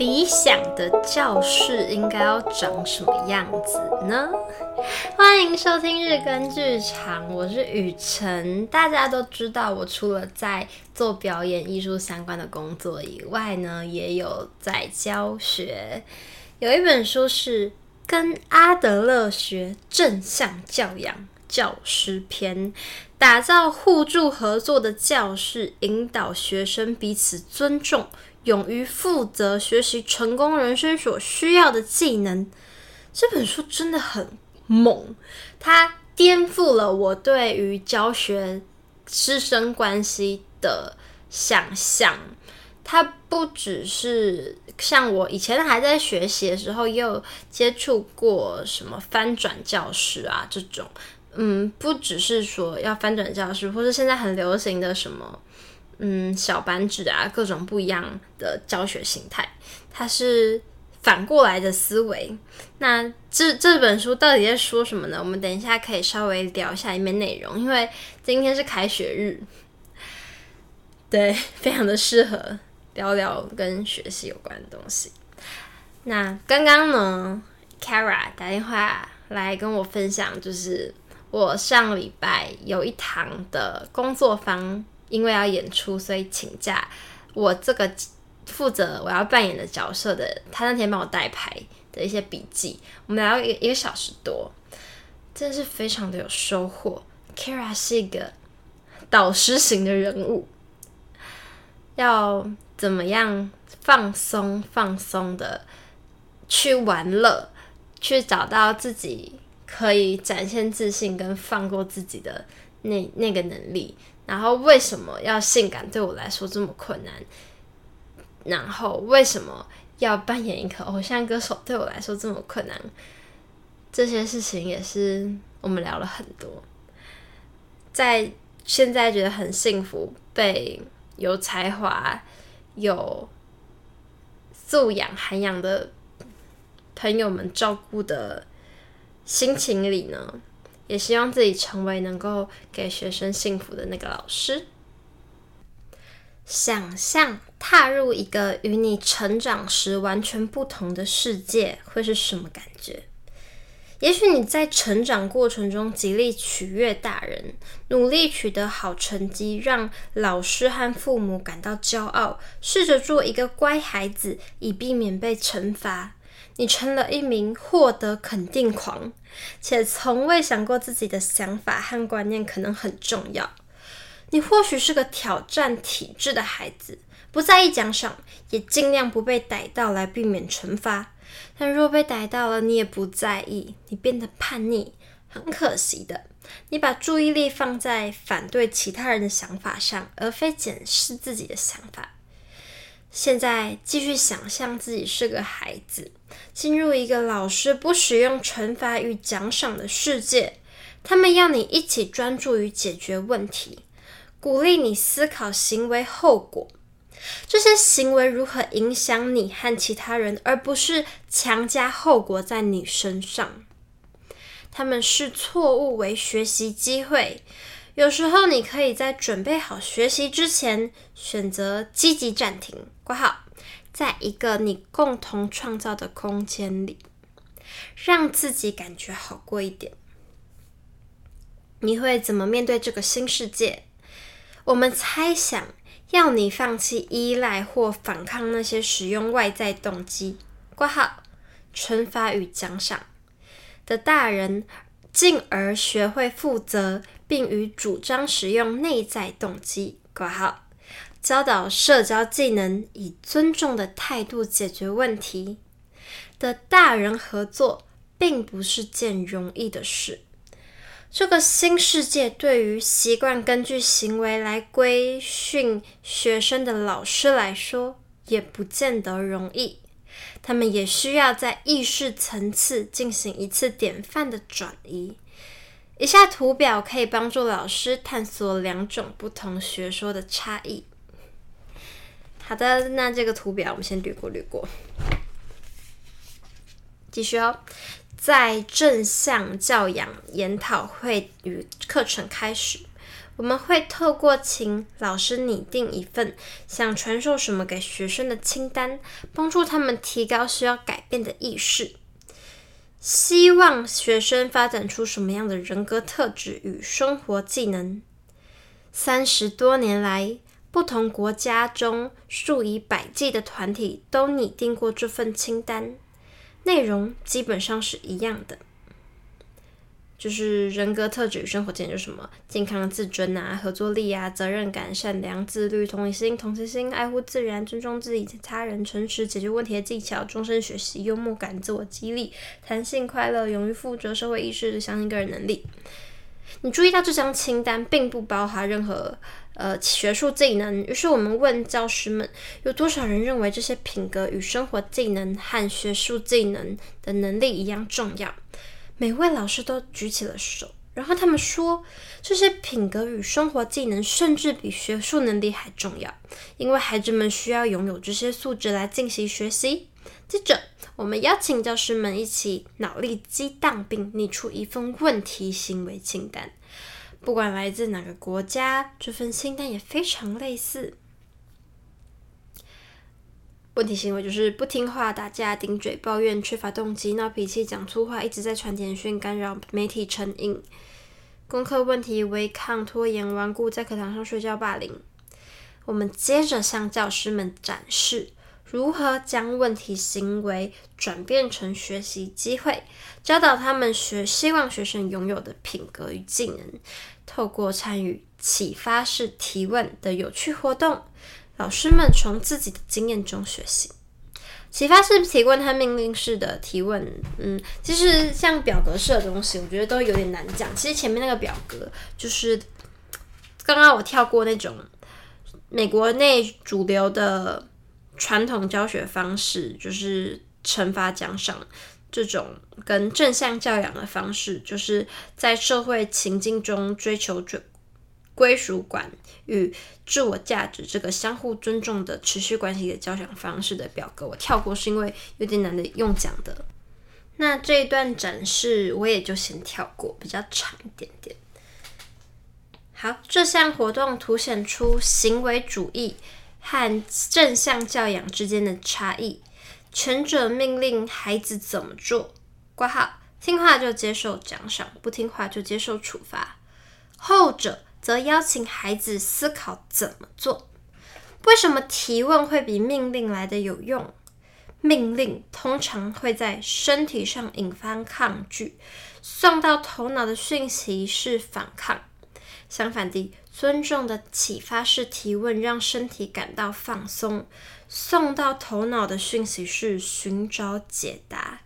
理想的教室应该要长什么样子呢？欢迎收听日更剧场，我是雨辰。大家都知道，我除了在做表演艺术相关的工作以外呢，也有在教学。有一本书是跟阿德勒学正向教养教师篇，打造互助合作的教室，引导学生彼此尊重。勇于负责，学习成功人生所需要的技能。这本书真的很猛，它颠覆了我对于教学师生关系的想象。它不只是像我以前还在学习的时候，也有接触过什么翻转教室啊这种。嗯，不只是说要翻转教室，或是现在很流行的什么。嗯，小班制啊，各种不一样的教学形态，它是反过来的思维。那这这本书到底在说什么呢？我们等一下可以稍微聊一下里面内容，因为今天是开学日，对，非常的适合聊聊跟学习有关的东西。那刚刚呢，Kara 打电话来跟我分享，就是我上礼拜有一堂的工作坊。因为要演出，所以请假。我这个负责我要扮演的角色的，他那天帮我带牌的一些笔记，我们聊了一一个小时多，真的是非常的有收获。Kara 是一个导师型的人物，要怎么样放松放松的去玩乐，去找到自己可以展现自信跟放过自己的那那个能力。然后为什么要性感对我来说这么困难？然后为什么要扮演一个偶像歌手对我来说这么困难？这些事情也是我们聊了很多。在现在觉得很幸福，被有才华、有素养、涵养的朋友们照顾的心情里呢，也希望自己成为能够给学生幸福的那个老师。想象踏入一个与你成长时完全不同的世界，会是什么感觉？也许你在成长过程中极力取悦大人，努力取得好成绩，让老师和父母感到骄傲，试着做一个乖孩子，以避免被惩罚。你成了一名获得肯定狂，且从未想过自己的想法和观念可能很重要。你或许是个挑战体制的孩子，不在意奖赏，也尽量不被逮到来避免惩罚。但若被逮到了，你也不在意，你变得叛逆。很可惜的，你把注意力放在反对其他人的想法上，而非检视自己的想法。现在继续想象自己是个孩子，进入一个老师不使用惩罚与奖赏的世界。他们要你一起专注于解决问题，鼓励你思考行为后果。这些行为如何影响你和其他人，而不是强加后果在你身上。他们视错误为学习机会。有时候，你可以在准备好学习之前，选择积极暂停，括号，在一个你共同创造的空间里，让自己感觉好过一点。你会怎么面对这个新世界？我们猜想，要你放弃依赖或反抗那些使用外在动机，括号，惩罚与奖赏的大人。进而学会负责，并与主张使用内在动机（括号），教导社交技能，以尊重的态度解决问题的大人合作，并不是件容易的事。这个新世界对于习惯根据行为来规训学生的老师来说，也不见得容易。他们也需要在意识层次进行一次典范的转移。以下图表可以帮助老师探索两种不同学说的差异。好的，那这个图表我们先略过略过。继续哦，在正向教养研讨会与课程开始，我们会透过请老师拟定一份想传授什么给学生的清单，帮助他们提高需要改变的意识。希望学生发展出什么样的人格特质与生活技能？三十多年来，不同国家中数以百计的团体都拟定过这份清单，内容基本上是一样的。就是人格特质与生活技能，就是什么健康自尊啊、合作力啊、责任感、善良、自律、同理心、同情心、爱护自然、尊重自己及、他人、诚实、解决问题的技巧、终身学习、幽默感、自我激励、弹性、快乐、勇于负责、社会意识、相信个人能力。你注意到这张清单并不包含任何呃学术技能，于是我们问教师们，有多少人认为这些品格与生活技能和学术技能的能力一样重要？每位老师都举起了手，然后他们说，这些品格与生活技能甚至比学术能力还重要，因为孩子们需要拥有这些素质来进行学习。接着，我们邀请教师们一起脑力激荡，并拟出一份问题行为清单。不管来自哪个国家，这份清单也非常类似。问题行为就是不听话、打架、顶嘴、抱怨、缺乏动机、闹脾气、讲粗话、一直在传简讯、干扰媒体成瘾。功课问题：违抗、拖延、顽固、在课堂上睡觉、霸凌。我们接着向教师们展示如何将问题行为转变成学习机会，教导他们学希望学生拥有的品格与技能。透过参与启发式提问的有趣活动。老师们从自己的经验中学习，启发式提问和命令式的提问，嗯，其实像表格式的东西，我觉得都有点难讲。其实前面那个表格就是刚刚我跳过那种美国内主流的传统教学方式，就是惩罚奖赏这种跟正向教养的方式，就是在社会情境中追求追。归属感与自我价值这个相互尊重的持续关系的教养方式的表格，我跳过是因为有点难的用讲的。那这一段展示我也就先跳过，比较长一点点。好，这项活动凸显出行为主义和正向教养之间的差异。前者命令孩子怎么做，括号，听话就接受奖赏，不听话就接受处罚。后者。则邀请孩子思考怎么做。为什么提问会比命令来的有用？命令通常会在身体上引发抗拒，送到头脑的讯息是反抗。相反地，尊重的启发式提问让身体感到放松，送到头脑的讯息是寻找解答。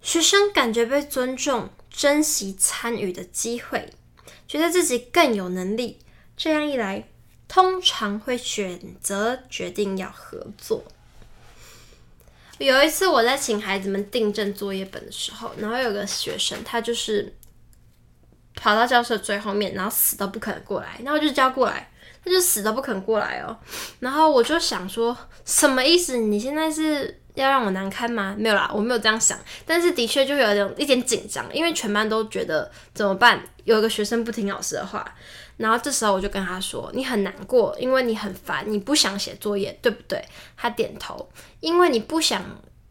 学生感觉被尊重，珍惜参与的机会。觉得自己更有能力，这样一来，通常会选择决定要合作。有一次我在请孩子们订正作业本的时候，然后有个学生他就是跑到教室最后面，然后死都不肯过来，然后我就叫过来，他就死都不肯过来哦。然后我就想说，什么意思？你现在是？要让我难堪吗？没有啦，我没有这样想。但是的确就有点一点紧张，因为全班都觉得怎么办？有一个学生不听老师的话，然后这时候我就跟他说：“你很难过，因为你很烦，你不想写作业，对不对？”他点头，因为你不想，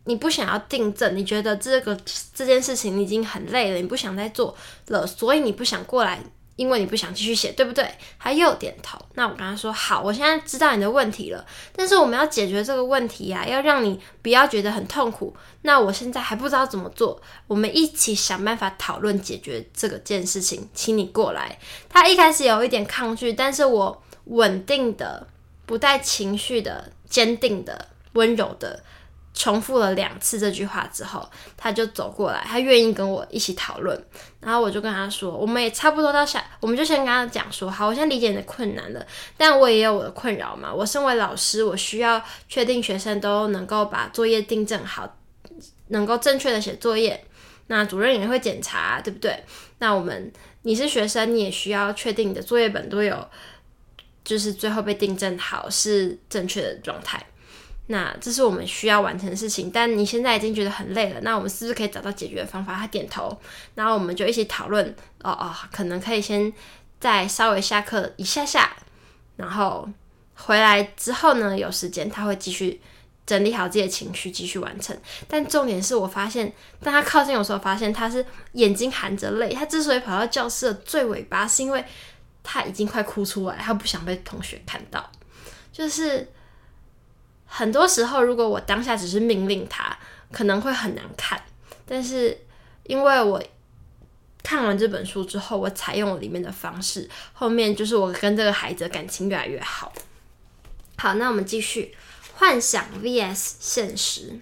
你不想要订正，你觉得这个这件事情你已经很累了，你不想再做了，所以你不想过来。因为你不想继续写，对不对？他又点头。那我跟他说：“好，我现在知道你的问题了。但是我们要解决这个问题呀、要让你不要觉得很痛苦。那我现在还不知道怎么做，我们一起想办法讨论解决这个件事情。请你过来。”他一开始有一点抗拒，但是我稳定的、不带情绪的、坚定的、温柔的。重复了两次这句话之后，他就走过来，他愿意跟我一起讨论。然后我就跟他说，我们也差不多到下，我们就先跟他讲说，好，我现在理解你的困难了，但我也有我的困扰嘛。我身为老师，我需要确定学生都能够把作业订正好，能够正确的写作业。那主任也会检查，对不对？那我们，你是学生，你也需要确定你的作业本都有，就是最后被订正好是正确的状态。那这是我们需要完成的事情，但你现在已经觉得很累了，那我们是不是可以找到解决的方法？他点头，然后我们就一起讨论，哦哦，可能可以先再稍微下课一下下，然后回来之后呢，有时间他会继续整理好自己的情绪，继续完成。但重点是我发现，当他靠近我时候，发现他是眼睛含着泪。他之所以跑到教室的最尾巴，是因为他已经快哭出来，他不想被同学看到。就是很多时候，如果我当下只是命令他，可能会很难看。但是因为我看完这本书之后，我采用了里面的方式，后面就是我跟这个孩子的感情越来越好。好，那我们继续。幻想 vs 现实，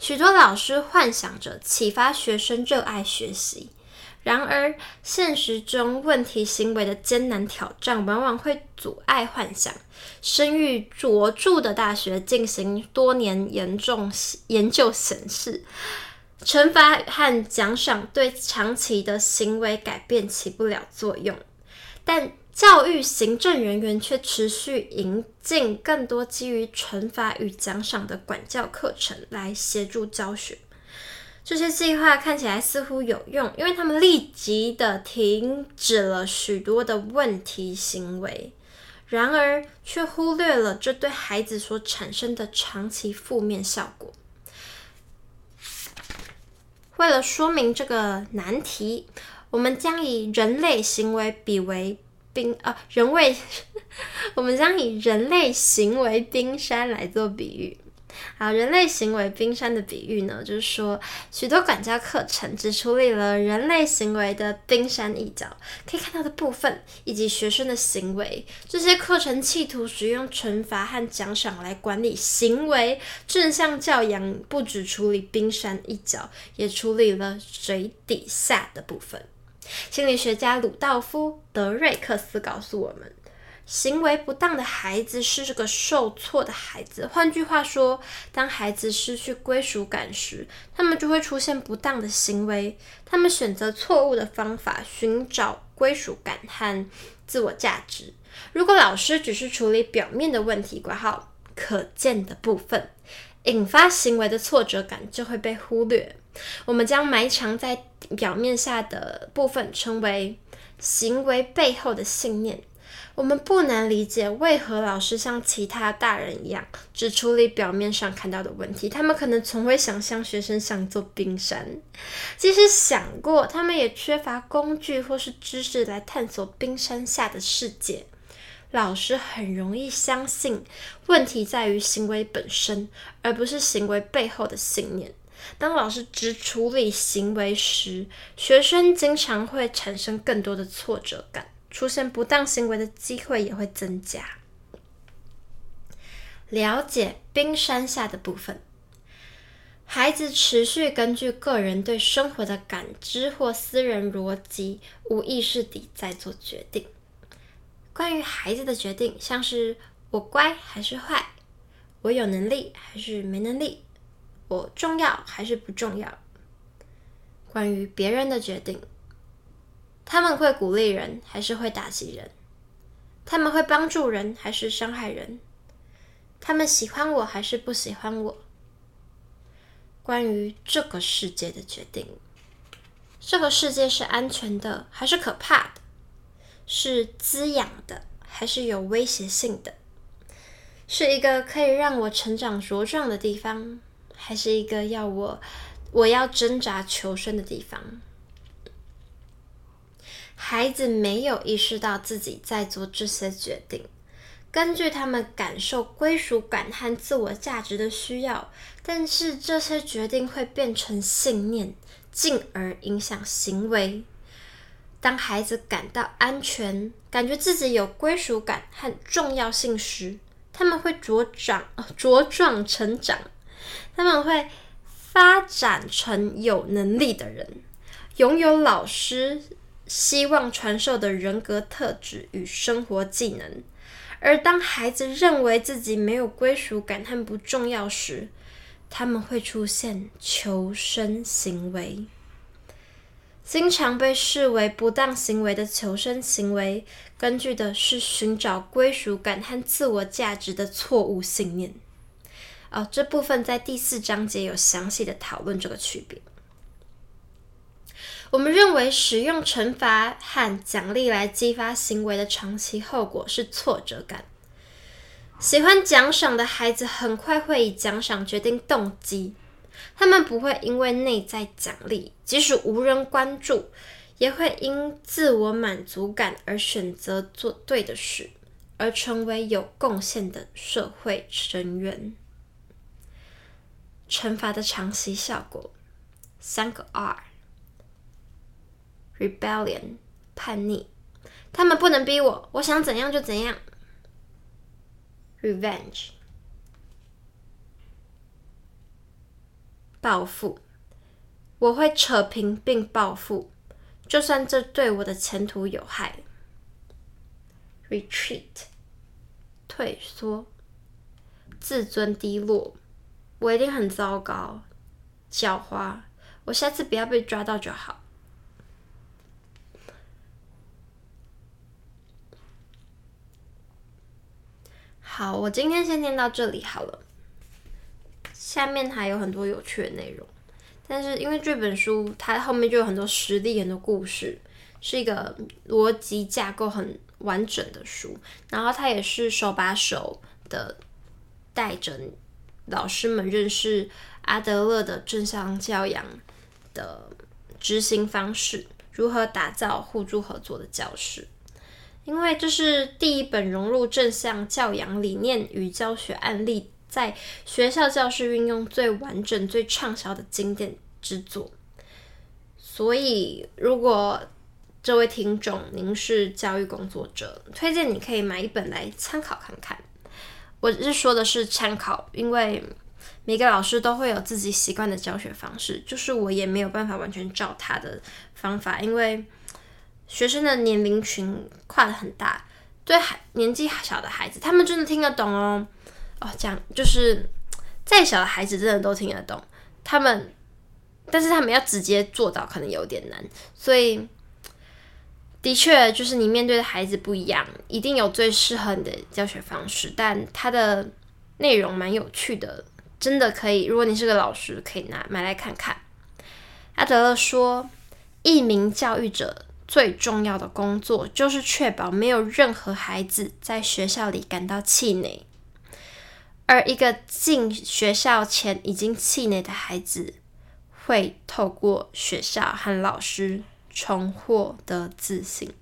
许多老师幻想着启发学生热爱学习，然而现实中问题行为的艰难挑战往往会阻碍幻想。声誉卓著的大学进行多年严重研究显示，惩罚和奖赏对长期的行为改变起不了作用，但教育行政人员却持续引进更多基于惩罚与奖赏的管教课程来协助教学。这些计划看起来似乎有用，因为他们立即的停止了许多的问题行为，然而却忽略了这对孩子所产生的长期负面效果。为了说明这个难题，我们将以人类行为比为。冰啊，人为，我们将以人类行为冰山来做比喻。好，人类行为冰山的比喻呢，就是说许多管教课程只处理了人类行为的冰山一角，可以看到的部分，以及学生的行为。这些课程企图使用惩罚和奖赏来管理行为，正向教养不只处理冰山一角，也处理了水底下的部分。心理学家鲁道夫·德瑞克斯告诉我们，行为不当的孩子是这个受挫的孩子。换句话说，当孩子失去归属感时，他们就会出现不当的行为。他们选择错误的方法寻找归属感和自我价值。如果老师只是处理表面的问题，括号可见的部分，引发行为的挫折感就会被忽略。我们将埋藏在表面下的部分称为行为背后的信念。我们不难理解为何老师像其他大人一样，只处理表面上看到的问题。他们可能从未想象学生像座冰山，即使想过，他们也缺乏工具或是知识来探索冰山下的世界。老师很容易相信问题在于行为本身，而不是行为背后的信念。当老师只处理行为时，学生经常会产生更多的挫折感，出现不当行为的机会也会增加。了解冰山下的部分，孩子持续根据个人对生活的感知或私人逻辑，无意识地在做决定。关于孩子的决定，像是我乖还是坏，我有能力还是没能力。我重要还是不重要？关于别人的决定，他们会鼓励人还是会打击人？他们会帮助人还是伤害人？他们喜欢我还是不喜欢我？关于这个世界的决定，这个世界是安全的还是可怕的？是滋养的还是有威胁性的？是一个可以让我成长茁壮的地方？还是一个要我，我要挣扎求生的地方。孩子没有意识到自己在做这些决定，根据他们感受归属感和自我价值的需要，但是这些决定会变成信念，进而影响行为。当孩子感到安全，感觉自己有归属感和重要性时，他们会茁长、茁壮成长。他们会发展成有能力的人，拥有老师希望传授的人格特质与生活技能。而当孩子认为自己没有归属感和不重要时，他们会出现求生行为。经常被视为不当行为的求生行为，根据的是寻找归属感和自我价值的错误信念。哦，这部分在第四章节有详细的讨论这个区别。我们认为使用惩罚和奖励来激发行为的长期后果是挫折感。喜欢奖赏的孩子很快会以奖赏决定动机，他们不会因为内在奖励，即使无人关注，也会因自我满足感而选择做对的事，而成为有贡献的社会成员。惩罚的长期效果，三个 Rebellion，叛逆，他们不能逼我，我想怎样就怎样。Revenge，报复，我会扯平并报复，就算这对我的前途有害。Retreat，退缩，自尊低落，我一定很糟糕，狡猾，我下次不要被抓到就好。好，我今天先念到这里好了。下面还有很多有趣的内容，但是因为这本书它后面就有很多实例、很多故事，是一个逻辑架构很完整的书。然后它也是手把手的带着老师们认识阿德勒的正向教养的执行方式，如何打造互助合作的教室。因为这是第一本融入正向教养理念与教学案例，在学校教室运用最完整、最畅销的经典之作。所以，如果这位听众您是教育工作者，推荐你可以买一本来参考看看。我是说的是参考，因为每个老师都会有自己习惯的教学方式，就是我也没有办法完全照他的方法，因为。学生的年龄群跨得很大，对孩年纪小的孩子，他们真的听得懂哦。哦，这样就是再小的孩子真的都听得懂，他们，但是他们要直接做到可能有点难。所以，的确就是你面对的孩子不一样，一定有最适合你的教学方式，但它的内容蛮有趣的，真的可以。如果你是个老师，可以拿买来看看。阿德勒说，一名教育者。最重要的工作就是确保没有任何孩子在学校里感到气馁，而一个进学校前已经气馁的孩子，会透过学校和老师重获得自信。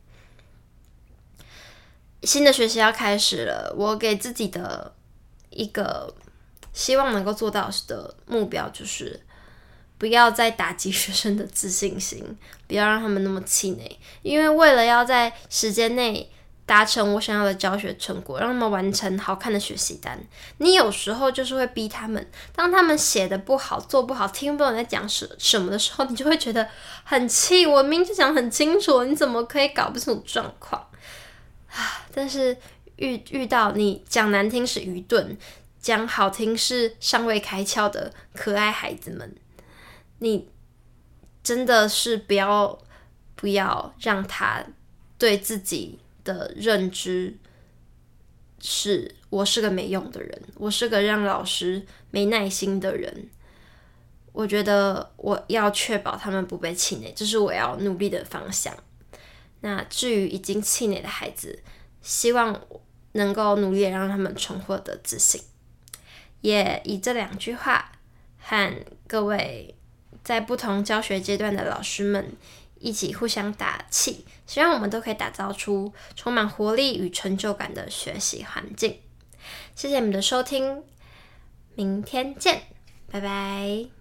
新的学习要开始了，我给自己的一个希望能够做到的目标就是。不要再打击学生的自信心，不要让他们那么气馁。因为为了要在时间内达成我想要的教学成果，让他们完成好看的学习单，你有时候就是会逼他们。当他们写的不好、做不好、听不懂你在讲什什么的时候，你就会觉得很气。我明明就讲很清楚，你怎么可以搞不清楚状况啊？但是遇遇到你讲难听是愚钝，讲好听是尚未开窍的可爱孩子们。你真的是不要不要让他对自己的认知是我是个没用的人，我是个让老师没耐心的人。我觉得我要确保他们不被气馁，这是我要努力的方向。那至于已经气馁的孩子，希望能够努力让他们重获得自信。也以这两句话和各位。在不同教学阶段的老师们一起互相打气，希望我们都可以打造出充满活力与成就感的学习环境。谢谢你们的收听，明天见，拜拜。